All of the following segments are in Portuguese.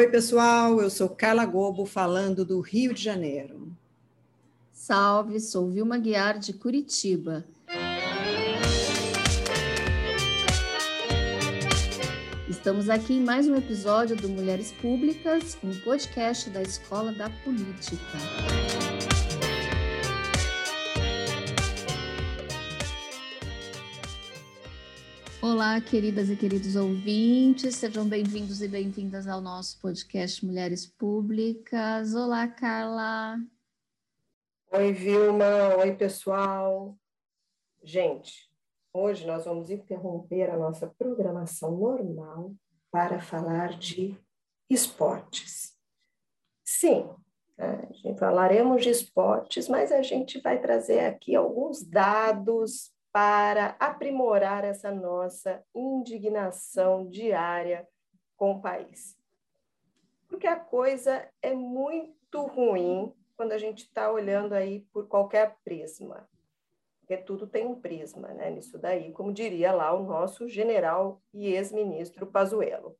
Oi, pessoal, eu sou Carla Gobo, falando do Rio de Janeiro. Salve, sou Vilma Guiar, de Curitiba. Estamos aqui em mais um episódio do Mulheres Públicas, um podcast da Escola da Política. Olá, queridas e queridos ouvintes, sejam bem-vindos e bem-vindas ao nosso podcast Mulheres Públicas. Olá, Carla. Oi, Vilma. Oi, pessoal. Gente, hoje nós vamos interromper a nossa programação normal para falar de esportes. Sim, né, falaremos de esportes, mas a gente vai trazer aqui alguns dados para aprimorar essa nossa indignação diária com o país. Porque a coisa é muito ruim quando a gente está olhando aí por qualquer prisma. Porque tudo tem um prisma, né? Nisso daí, como diria lá o nosso general e ex-ministro Pazuello.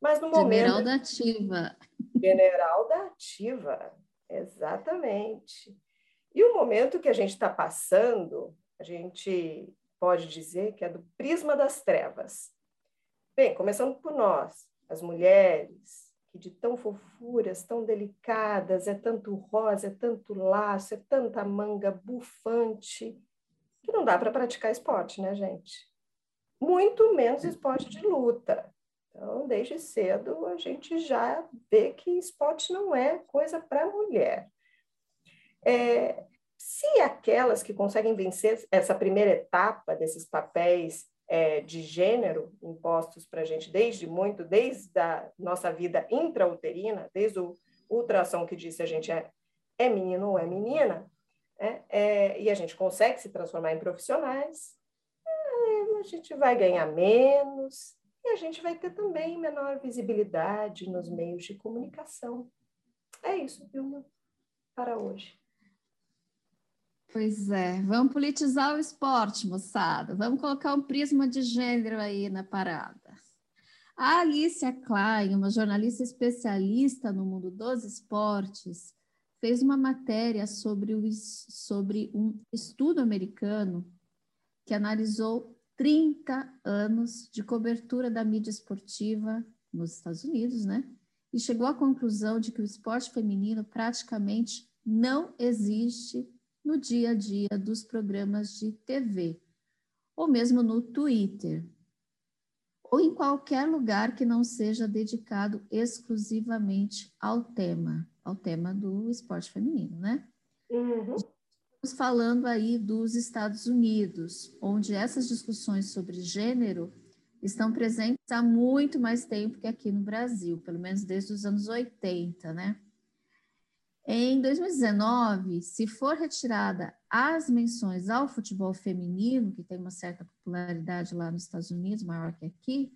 Mas no momento. General da Ativa. General da Ativa, exatamente. E o momento que a gente está passando a gente pode dizer que é do prisma das trevas. Bem, começando por nós, as mulheres, que de tão fofuras, tão delicadas, é tanto rosa, é tanto laço, é tanta manga bufante, que não dá para praticar esporte, né, gente? Muito menos esporte de luta. Então, desde cedo, a gente já vê que esporte não é coisa para mulher. É, se aquelas que conseguem vencer essa primeira etapa desses papéis é, de gênero impostos para a gente desde muito, desde a nossa vida intrauterina, desde o ultrassom que disse a gente é, é menino ou é menina, é, é, e a gente consegue se transformar em profissionais, é, a gente vai ganhar menos e a gente vai ter também menor visibilidade nos meios de comunicação. É isso, Vilma, para hoje. Pois é, vamos politizar o esporte, moçada. Vamos colocar um prisma de gênero aí na parada. A Alicia Klein, uma jornalista especialista no mundo dos esportes, fez uma matéria sobre, o, sobre um estudo americano que analisou 30 anos de cobertura da mídia esportiva nos Estados Unidos, né? E chegou à conclusão de que o esporte feminino praticamente não existe no dia a dia dos programas de TV, ou mesmo no Twitter, ou em qualquer lugar que não seja dedicado exclusivamente ao tema, ao tema do esporte feminino, né? Uhum. Estamos falando aí dos Estados Unidos, onde essas discussões sobre gênero estão presentes há muito mais tempo que aqui no Brasil, pelo menos desde os anos 80, né? Em 2019, se for retirada as menções ao futebol feminino, que tem uma certa popularidade lá nos Estados Unidos, maior que aqui,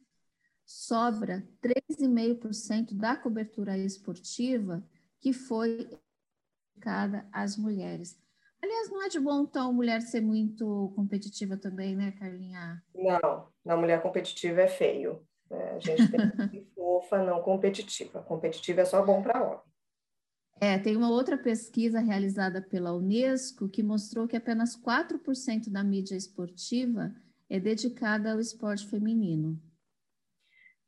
sobra 3,5% da cobertura esportiva que foi dedicada às mulheres. Aliás, não é de bom então mulher ser muito competitiva também, né, Carlinha? Não, na mulher competitiva é feio. É, a gente tem que ser fofa, não competitiva. Competitiva é só bom para homem. É, tem uma outra pesquisa realizada pela Unesco que mostrou que apenas 4% da mídia esportiva é dedicada ao esporte feminino.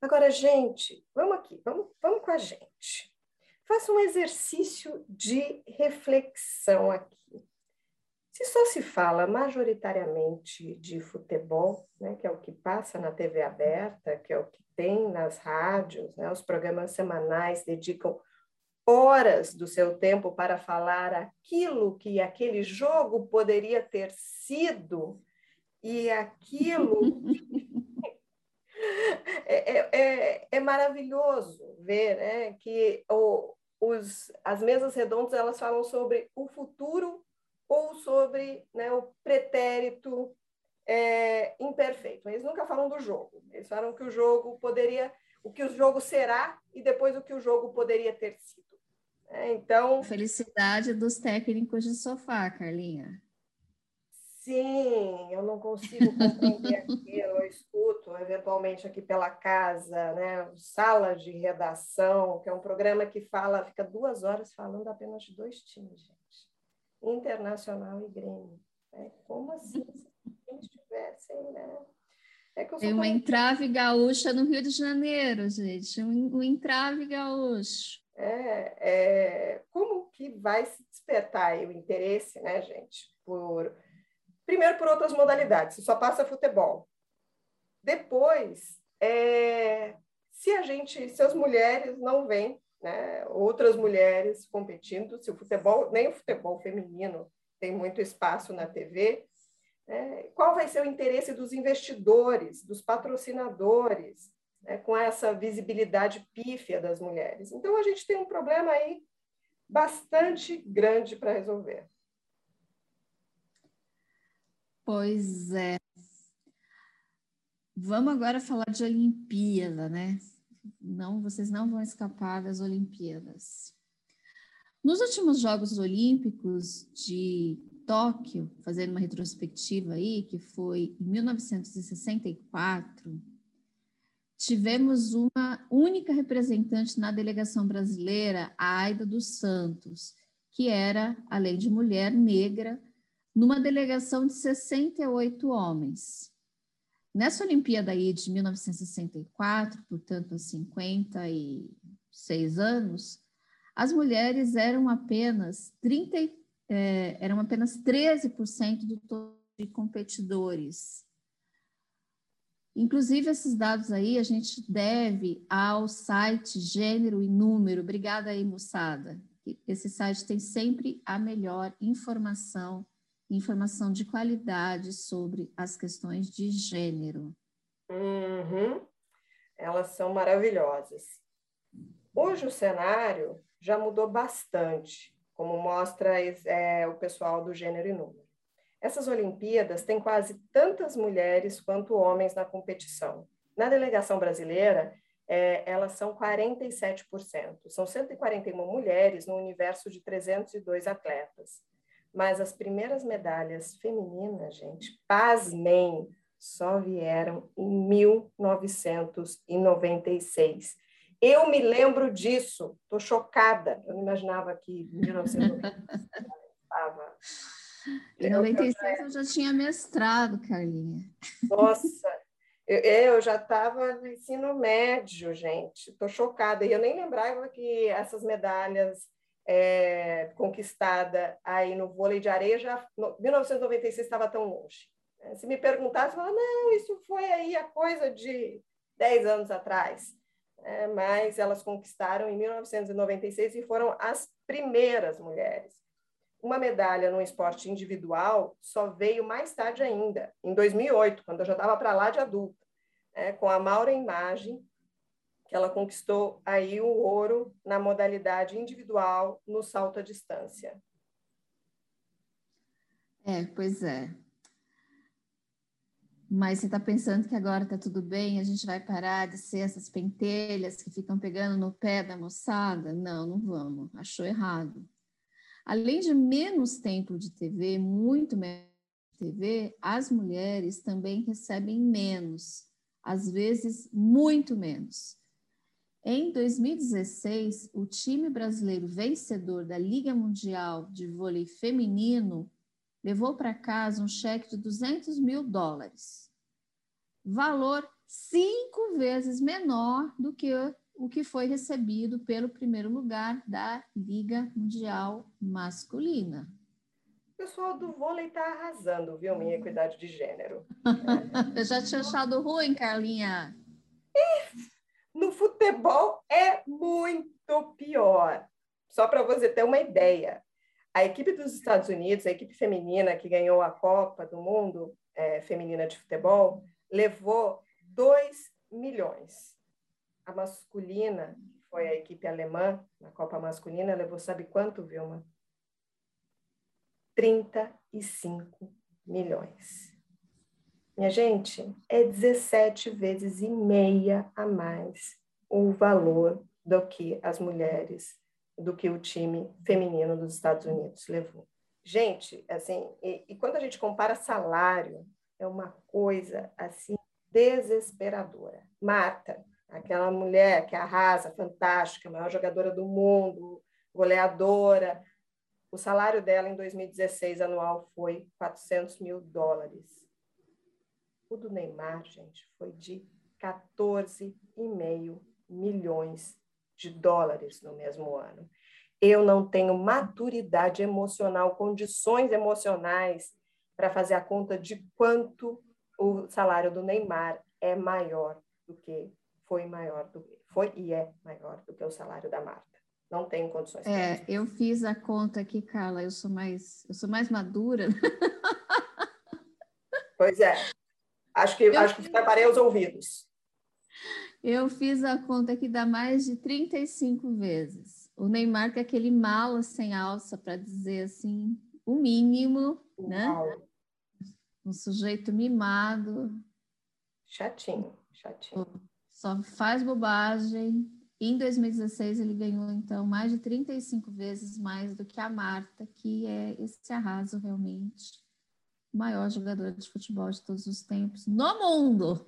Agora, gente, vamos aqui, vamos, vamos com a gente. Faça um exercício de reflexão aqui. Se só se fala majoritariamente de futebol, né, que é o que passa na TV aberta, que é o que tem nas rádios, né, os programas semanais dedicam horas do seu tempo para falar aquilo que aquele jogo poderia ter sido e aquilo. é, é, é, é, maravilhoso ver né, que o, os, as mesas redondas elas falam sobre o futuro ou sobre né, o pretérito é, imperfeito. Eles nunca falam do jogo. Eles falam que o jogo poderia, o que o jogo será e depois o que o jogo poderia ter sido. É, então. Felicidade dos técnicos de sofá, Carlinha. Sim, eu não consigo compreender aquilo, eu escuto eventualmente aqui pela casa, né? Sala de redação, que é um programa que fala, fica duas horas falando apenas de dois times, gente. Internacional e Grêmio. É, como assim? Se eles tivessem, né? É Tem uma entrave gaúcha no Rio de Janeiro, gente. Um, um entrave gaúcho. É, é, como que vai se despertar o interesse, né, gente, por primeiro por outras modalidades, só passa futebol. Depois, é, se a gente, se as mulheres não veem, né, outras mulheres competindo, se o futebol, nem o futebol feminino tem muito espaço na TV, né, qual vai ser o interesse dos investidores, dos patrocinadores, né, com essa visibilidade pífia das mulheres? Então, a gente tem um problema aí bastante grande para resolver. Pois é. Vamos agora falar de Olimpíada, né? Não, vocês não vão escapar das Olimpíadas. Nos últimos Jogos Olímpicos de Tóquio, fazendo uma retrospectiva aí, que foi em 1964, tivemos uma única representante na delegação brasileira, a Aida dos Santos, que era, além de mulher negra, numa delegação de 68 homens. Nessa Olimpíada aí de 1964, portanto, há 56 anos, as mulheres eram apenas 30, é, eram apenas 13% do total de competidores. Inclusive, esses dados aí a gente deve ao site Gênero e Número. Obrigada aí, moçada. Esse site tem sempre a melhor informação informação de qualidade sobre as questões de gênero. Uhum. Elas são maravilhosas. Hoje o cenário já mudou bastante, como mostra é, o pessoal do Gênero e Número. Essas Olimpíadas têm quase tantas mulheres quanto homens na competição. Na delegação brasileira, é, elas são 47%. São 141 mulheres no universo de 302 atletas. Mas as primeiras medalhas femininas, gente, pasmem, só vieram em 1996. Eu me lembro disso, estou chocada. Eu não imaginava que em 1996 estava. Em 96 eu já tinha mestrado, Carlinha. Nossa, eu, eu já estava no ensino médio, gente. Estou chocada. E eu nem lembrava que essas medalhas é, conquistada aí no vôlei de areia, já no, 1996 estava tão longe. Né? Se me perguntasse, eu falava, não, isso foi aí a coisa de 10 anos atrás. É, mas elas conquistaram em 1996 e foram as primeiras mulheres. Uma medalha no esporte individual só veio mais tarde ainda, em 2008, quando eu já estava para lá de adulta, é, com a Maura Imagem, que ela conquistou aí o ouro na modalidade individual no salto à distância. É, pois é. Mas você está pensando que agora está tudo bem, a gente vai parar de ser essas pentelhas que ficam pegando no pé da moçada? Não, não vamos. Achou errado. Além de menos tempo de TV, muito menos TV, as mulheres também recebem menos, às vezes muito menos. Em 2016, o time brasileiro vencedor da Liga Mundial de Vôlei Feminino levou para casa um cheque de 200 mil dólares, valor cinco vezes menor do que o que foi recebido pelo primeiro lugar da Liga Mundial Masculina. O pessoal do vôlei está arrasando, viu, minha equidade de gênero. Eu já tinha achado ruim, Carlinha. No futebol é muito pior. Só para você ter uma ideia, a equipe dos Estados Unidos, a equipe feminina que ganhou a Copa do Mundo é, feminina de futebol, levou 2 milhões. A masculina, que foi a equipe alemã na Copa masculina, levou sabe quanto, Vilma? 35 milhões. Minha gente, é 17 vezes e meia a mais o valor do que as mulheres, do que o time feminino dos Estados Unidos levou. Gente, assim, e, e quando a gente compara salário, é uma coisa assim desesperadora. Marta, aquela mulher que arrasa, fantástica, maior jogadora do mundo, goleadora, o salário dela em 2016 anual foi 400 mil dólares. O do Neymar, gente, foi de 14,5 milhões de dólares no mesmo ano. Eu não tenho maturidade emocional, condições emocionais para fazer a conta de quanto o salário do Neymar é maior do que foi maior do foi e é maior do que o salário da Marta. Não tenho condições. É, eu fiz a conta aqui, Carla. Eu sou mais eu sou mais madura. Pois é. Acho que eu acho que preparei os ouvidos. Eu fiz a conta que dá mais de 35 vezes. O Neymar que é aquele mala sem alça para dizer assim, o mínimo? Uau. né? Um sujeito mimado. Chatinho, chatinho. Só faz bobagem. Em 2016 ele ganhou então mais de 35 vezes mais do que a Marta, que é esse arraso realmente o maior jogador de futebol de todos os tempos no mundo.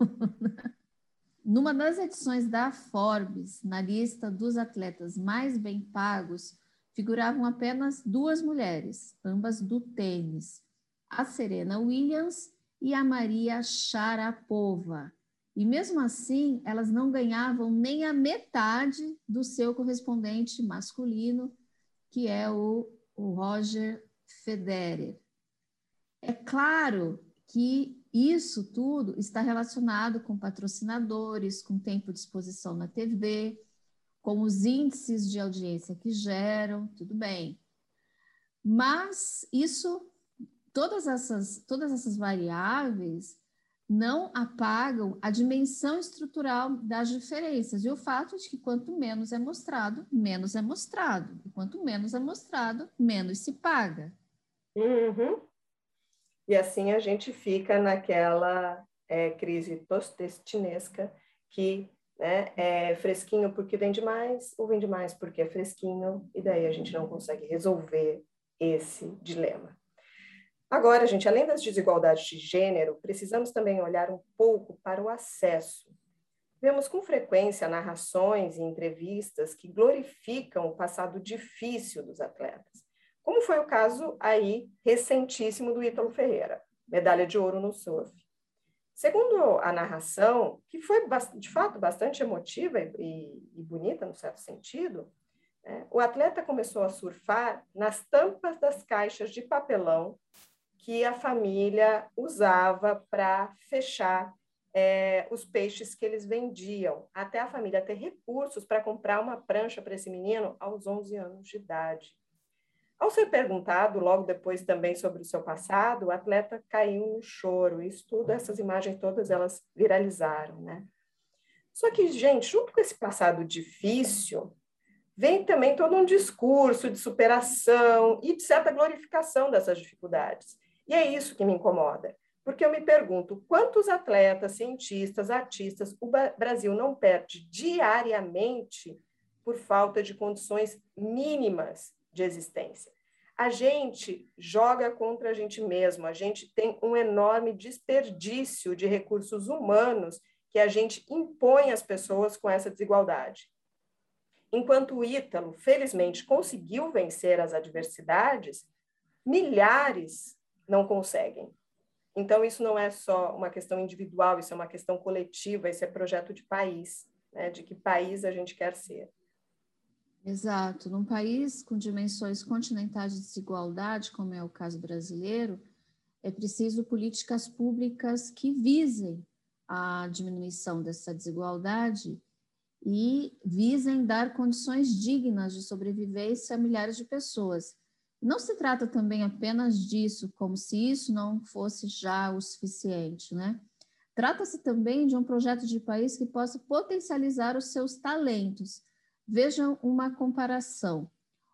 Numa das edições da Forbes, na lista dos atletas mais bem pagos, figuravam apenas duas mulheres, ambas do tênis, a Serena Williams e a Maria Sharapova. E mesmo assim, elas não ganhavam nem a metade do seu correspondente masculino, que é o, o Roger Federer. É claro que isso tudo está relacionado com patrocinadores, com tempo de exposição na TV, com os índices de audiência que geram, tudo bem. Mas isso, todas essas, todas essas variáveis não apagam a dimensão estrutural das diferenças e o fato de que quanto menos é mostrado, menos é mostrado. E quanto menos é mostrado, menos se paga. Uhum. E assim a gente fica naquela é, crise postestinesca que né, é fresquinho porque vende mais, ou vende mais porque é fresquinho, e daí a gente não consegue resolver esse dilema. Agora, gente, além das desigualdades de gênero, precisamos também olhar um pouco para o acesso. Vemos com frequência narrações e entrevistas que glorificam o passado difícil dos atletas como foi o caso aí recentíssimo do Ítalo Ferreira, medalha de ouro no surf. Segundo a narração, que foi de fato bastante emotiva e, e bonita no certo sentido, é, o atleta começou a surfar nas tampas das caixas de papelão que a família usava para fechar é, os peixes que eles vendiam, até a família ter recursos para comprar uma prancha para esse menino aos 11 anos de idade. Ao ser perguntado logo depois também sobre o seu passado, o atleta caiu no choro. Isso tudo, essas imagens todas, elas viralizaram, né? Só que, gente, junto com esse passado difícil, vem também todo um discurso de superação e de certa glorificação dessas dificuldades. E é isso que me incomoda, porque eu me pergunto quantos atletas, cientistas, artistas o Brasil não perde diariamente por falta de condições mínimas de existência. A gente joga contra a gente mesmo, a gente tem um enorme desperdício de recursos humanos que a gente impõe às pessoas com essa desigualdade. Enquanto o Ítalo, felizmente, conseguiu vencer as adversidades, milhares não conseguem. Então, isso não é só uma questão individual, isso é uma questão coletiva, isso é projeto de país, né? de que país a gente quer ser. Exato. Num país com dimensões continentais de desigualdade, como é o caso brasileiro, é preciso políticas públicas que visem a diminuição dessa desigualdade e visem dar condições dignas de sobrevivência a milhares de pessoas. Não se trata também apenas disso, como se isso não fosse já o suficiente, né? Trata-se também de um projeto de país que possa potencializar os seus talentos Vejam uma comparação.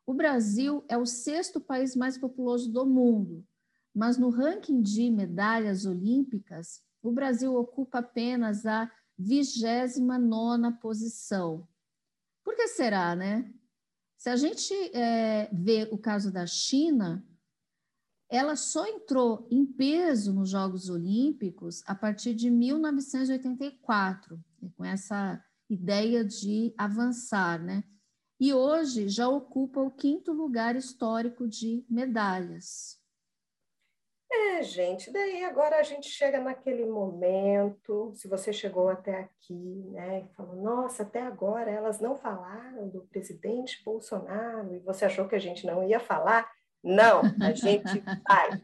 O Brasil é o sexto país mais populoso do mundo, mas no ranking de medalhas olímpicas, o Brasil ocupa apenas a 29 posição. Por que será, né? Se a gente é, vê o caso da China, ela só entrou em peso nos Jogos Olímpicos a partir de 1984, com essa ideia de avançar, né? E hoje já ocupa o quinto lugar histórico de medalhas. É, gente, daí agora a gente chega naquele momento, se você chegou até aqui, né, e falou, nossa, até agora elas não falaram do presidente Bolsonaro, e você achou que a gente não ia falar? Não, a gente vai.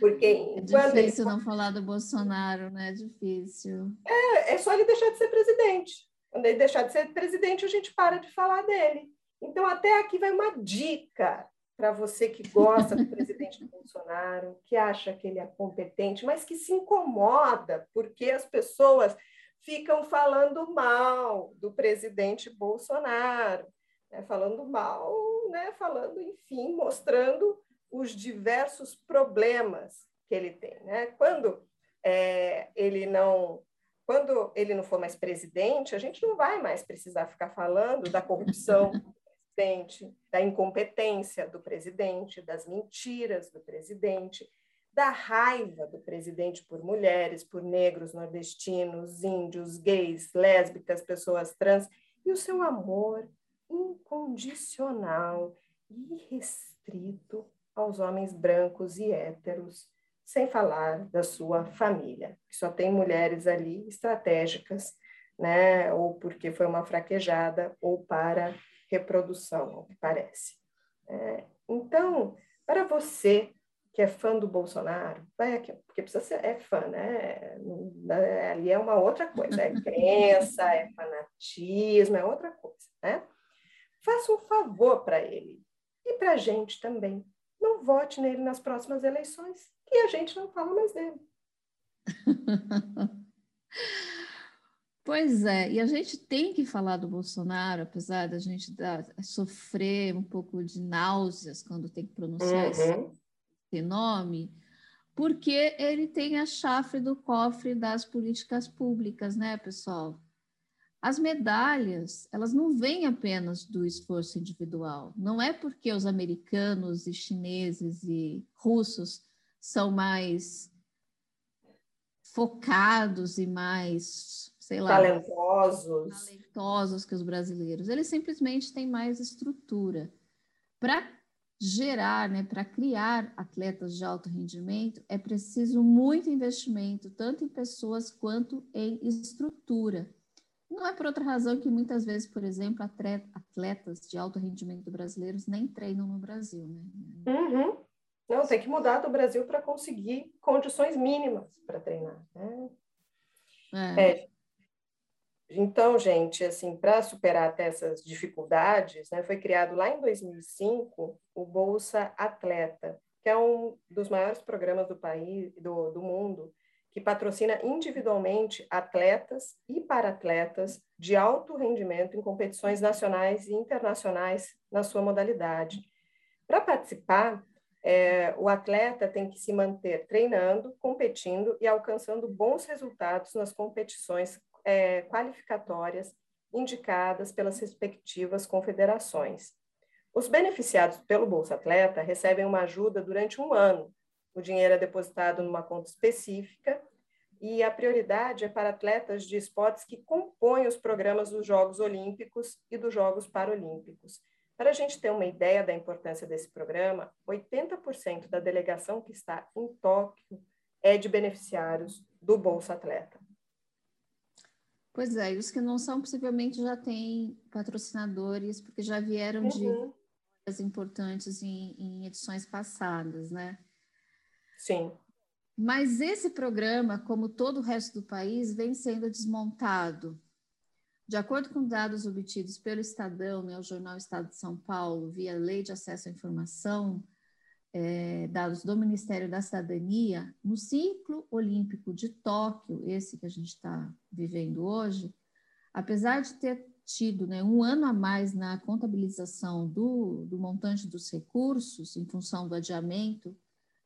Porque é difícil ele... não falar do Bolsonaro, né? É difícil. É, é só ele deixar de ser presidente. Quando ele deixar de ser presidente, a gente para de falar dele. Então, até aqui vai uma dica para você que gosta do presidente Bolsonaro, que acha que ele é competente, mas que se incomoda porque as pessoas ficam falando mal do presidente Bolsonaro, né? falando mal, né? falando, enfim, mostrando os diversos problemas que ele tem. Né? Quando é, ele não quando ele não for mais presidente, a gente não vai mais precisar ficar falando da corrupção presidente, da incompetência do presidente, das mentiras do presidente, da raiva do presidente por mulheres, por negros, nordestinos, índios, gays, lésbicas, pessoas trans, e o seu amor incondicional e restrito aos homens brancos e héteros, sem falar da sua família, que só tem mulheres ali estratégicas, né, ou porque foi uma fraquejada, ou para reprodução, ao que parece. É, então, para você que é fã do Bolsonaro, vai aqui, porque precisa ser é fã, né? Ali é uma outra coisa, é crença, é fanatismo, é outra coisa, né? Faça um favor para ele e para a gente também. Não vote nele nas próximas eleições, que a gente não fala mais dele. Pois é, e a gente tem que falar do Bolsonaro, apesar da gente dar, sofrer um pouco de náuseas quando tem que pronunciar uhum. esse, esse nome, porque ele tem a chave do cofre das políticas públicas, né, pessoal? As medalhas, elas não vêm apenas do esforço individual. Não é porque os americanos e chineses e russos são mais focados e mais sei lá, talentosos. talentosos que os brasileiros. Eles simplesmente têm mais estrutura. Para gerar, né, para criar atletas de alto rendimento, é preciso muito investimento, tanto em pessoas quanto em estrutura. Não é por outra razão que muitas vezes, por exemplo, atletas de alto rendimento brasileiros nem treinam no Brasil. Né? Uhum. Não, tem que mudar do Brasil para conseguir condições mínimas para treinar. Né? É. É, então, gente, assim, para superar até essas dificuldades, né, foi criado lá em 2005 o Bolsa Atleta, que é um dos maiores programas do país, do, do mundo, que patrocina individualmente atletas e para-atletas de alto rendimento em competições nacionais e internacionais na sua modalidade. Para participar, é, o atleta tem que se manter treinando, competindo e alcançando bons resultados nas competições é, qualificatórias indicadas pelas respectivas confederações. Os beneficiados pelo Bolsa Atleta recebem uma ajuda durante um ano. O dinheiro é depositado numa conta específica e a prioridade é para atletas de esportes que compõem os programas dos Jogos Olímpicos e dos Jogos Paralímpicos. Para a gente ter uma ideia da importância desse programa, 80% da delegação que está em Tóquio é de beneficiários do Bolsa Atleta. Pois é, e os que não são, possivelmente já têm patrocinadores, porque já vieram uhum. de importantes em, em edições passadas, né? Sim. Mas esse programa, como todo o resto do país, vem sendo desmontado. De acordo com dados obtidos pelo Estadão, né, o jornal Estado de São Paulo, via Lei de Acesso à Informação, é, dados do Ministério da Cidadania, no ciclo olímpico de Tóquio, esse que a gente está vivendo hoje, apesar de ter tido né, um ano a mais na contabilização do, do montante dos recursos, em função do adiamento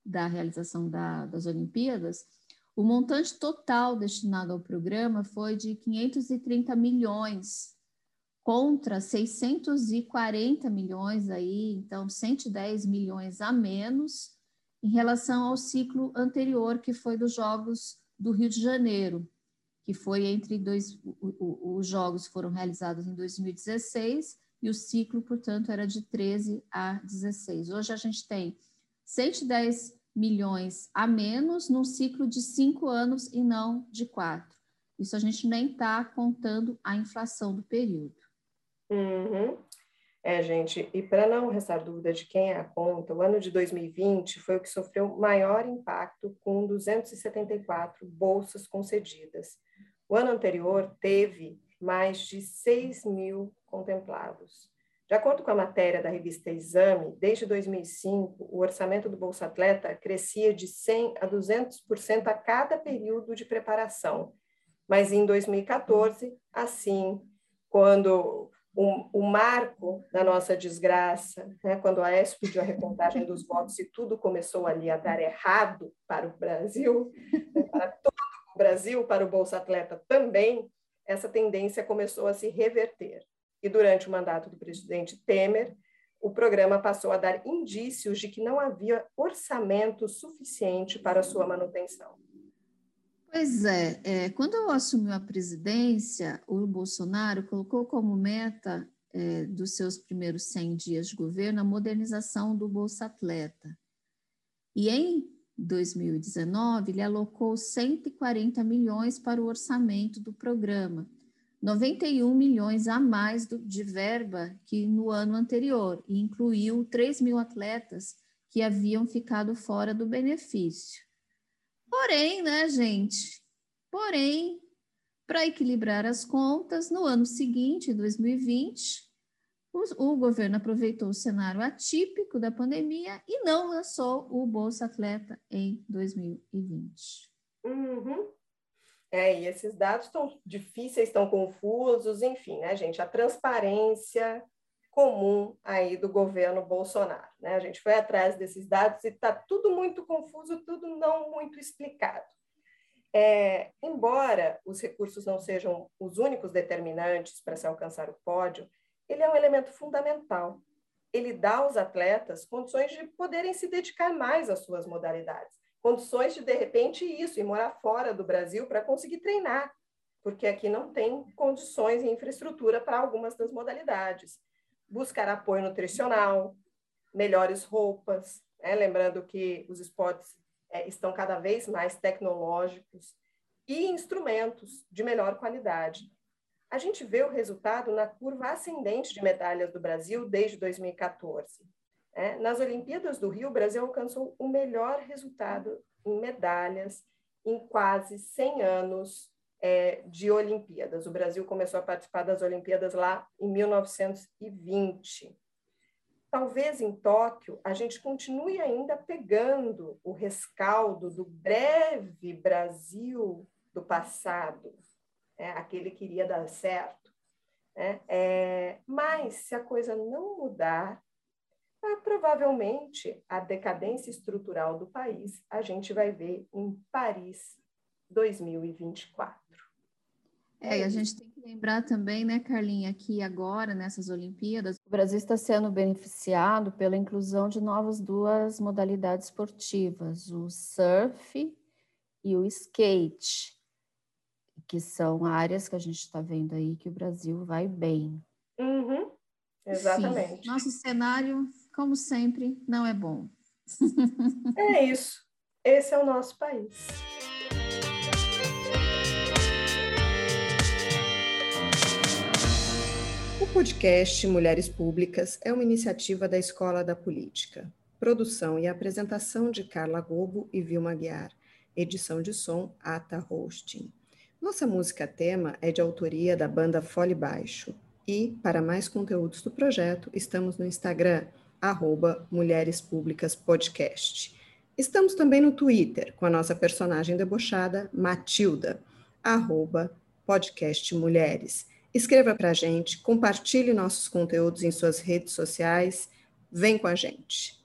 da realização da, das Olimpíadas, o montante total destinado ao programa foi de 530 milhões contra 640 milhões aí, então 110 milhões a menos em relação ao ciclo anterior, que foi dos Jogos do Rio de Janeiro, que foi entre dois, os jogos foram realizados em 2016 e o ciclo, portanto, era de 13 a 16. Hoje a gente tem 110 milhões a menos num ciclo de cinco anos e não de quatro. Isso a gente nem está contando a inflação do período. Uhum. É, gente, e para não restar dúvida de quem é a conta, o ano de 2020 foi o que sofreu maior impacto, com 274 bolsas concedidas. O ano anterior teve mais de 6 mil contemplados. De acordo com a matéria da revista Exame, desde 2005, o orçamento do Bolsa Atleta crescia de 100 a 200% a cada período de preparação. Mas em 2014, assim, quando o, o, marco da nossa desgraça, né, quando a AES pediu a recontagem dos votos e tudo começou ali a dar errado para o Brasil, né, para todo o Brasil, para o Bolsa Atleta também, essa tendência começou a se reverter. E durante o mandato do presidente Temer, o programa passou a dar indícios de que não havia orçamento suficiente para sua manutenção. Pois é, é, quando assumiu a presidência, o Bolsonaro colocou como meta é, dos seus primeiros 100 dias de governo a modernização do Bolsa Atleta. E em 2019, ele alocou 140 milhões para o orçamento do programa, 91 milhões a mais do, de verba que no ano anterior, e incluiu 3 mil atletas que haviam ficado fora do benefício. Porém, né, gente? Porém, para equilibrar as contas, no ano seguinte, 2020, o, o, governo aproveitou o cenário atípico da pandemia e não lançou o Bolsa Atleta em 2020. Uhum. É, e esses dados estão difíceis, estão confusos, enfim, né, gente? A transparência comum aí do governo Bolsonaro. Né? A gente foi atrás desses dados e está tudo muito confuso, tudo não muito explicado. É, embora os recursos não sejam os únicos determinantes para se alcançar o pódio, ele é um elemento fundamental. Ele dá aos atletas condições de poderem se dedicar mais às suas modalidades, condições de, de repente, isso, e morar fora do Brasil para conseguir treinar, porque aqui não tem condições e infraestrutura para algumas das modalidades buscar apoio nutricional, melhores roupas, né? lembrando que os esportes é, estão cada vez mais tecnológicos e instrumentos de melhor qualidade. A gente vê o resultado na curva ascendente de medalhas do Brasil desde 2014. Né? Nas Olimpíadas do Rio, o Brasil alcançou o melhor resultado em medalhas em quase 100 anos é, de Olimpíadas. O Brasil começou a participar das Olimpíadas lá em 1920. Talvez em Tóquio a gente continue ainda pegando o rescaldo do breve Brasil do passado, né? aquele que iria dar certo. Né? É, mas se a coisa não mudar, ah, provavelmente a decadência estrutural do país a gente vai ver em Paris 2024. É, e a gente tem lembrar também, né, Carlinha, que agora, nessas Olimpíadas, o Brasil está sendo beneficiado pela inclusão de novas duas modalidades esportivas, o surf e o skate, que são áreas que a gente está vendo aí que o Brasil vai bem. Uhum, exatamente. Sim, nosso cenário, como sempre, não é bom. É isso. Esse é o nosso país. Podcast Mulheres Públicas é uma iniciativa da Escola da Política. Produção e apresentação de Carla Gobo e Vilma Guiar. Edição de som Ata Hosting. Nossa música tema é de autoria da banda Fole Baixo. E, para mais conteúdos do projeto, estamos no Instagram, arroba Mulheres Públicas Podcast. Estamos também no Twitter, com a nossa personagem debochada, Matilda, arroba podcast Mulheres. Escreva para a gente, compartilhe nossos conteúdos em suas redes sociais. Vem com a gente.